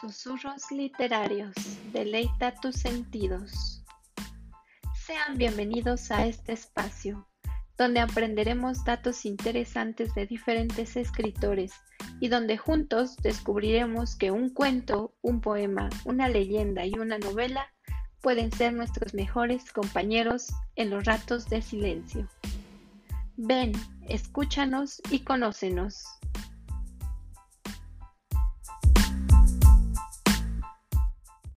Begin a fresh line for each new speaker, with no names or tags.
Susurros literarios, deleita tus sentidos. Sean bienvenidos a este espacio, donde aprenderemos datos interesantes de diferentes escritores y donde juntos descubriremos que un cuento, un poema, una leyenda y una novela pueden ser nuestros mejores compañeros en los ratos de silencio. Ven, escúchanos y conócenos.